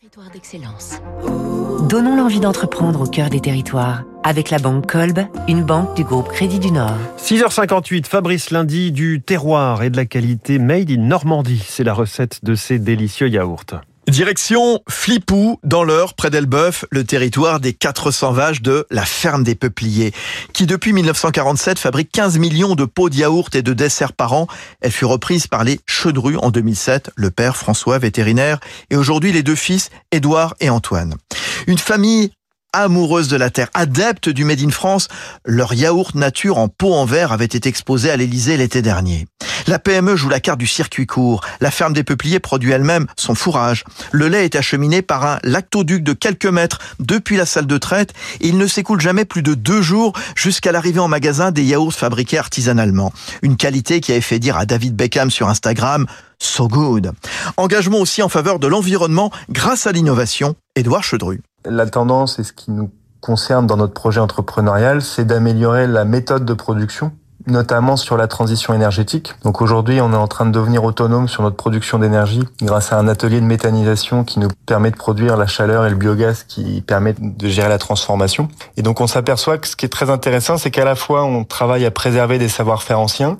Territoire d'excellence. Donnons l'envie d'entreprendre au cœur des territoires avec la banque Kolb, une banque du groupe Crédit du Nord. 6h58, Fabrice Lundi du terroir et de la qualité made in Normandie. C'est la recette de ces délicieux yaourts. Direction Flipou, dans l'Eure, près d'Elbeuf, le territoire des 400 vaches de la ferme des Peupliers, qui depuis 1947 fabrique 15 millions de pots de yaourt et de desserts par an. Elle fut reprise par les Chedru en 2007, le père François, vétérinaire, et aujourd'hui les deux fils, Édouard et Antoine. Une famille amoureuse de la terre, adepte du Made in France, leur yaourt nature en pot en verre avait été exposé à l'Elysée l'été dernier. La PME joue la carte du circuit court. La ferme des peupliers produit elle-même son fourrage. Le lait est acheminé par un lactoduc de quelques mètres depuis la salle de traite il ne s'écoule jamais plus de deux jours jusqu'à l'arrivée en magasin des yaourts fabriqués artisanalement. Une qualité qui avait fait dire à David Beckham sur Instagram So good. Engagement aussi en faveur de l'environnement grâce à l'innovation. Édouard Chedru. La tendance et ce qui nous concerne dans notre projet entrepreneurial, c'est d'améliorer la méthode de production notamment sur la transition énergétique. Donc aujourd'hui, on est en train de devenir autonome sur notre production d'énergie grâce à un atelier de méthanisation qui nous permet de produire la chaleur et le biogaz qui permet de gérer la transformation. Et donc on s'aperçoit que ce qui est très intéressant, c'est qu'à la fois on travaille à préserver des savoir-faire anciens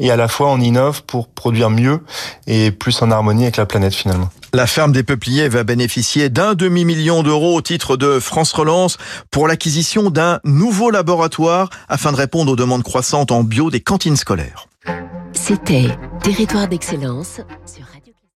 et à la fois on innove pour produire mieux et plus en harmonie avec la planète finalement. La ferme des Peupliers va bénéficier d'un demi-million d'euros au titre de France Relance pour l'acquisition d'un nouveau laboratoire afin de répondre aux demandes croissantes en bio des cantines scolaires. C'était Territoire d'excellence sur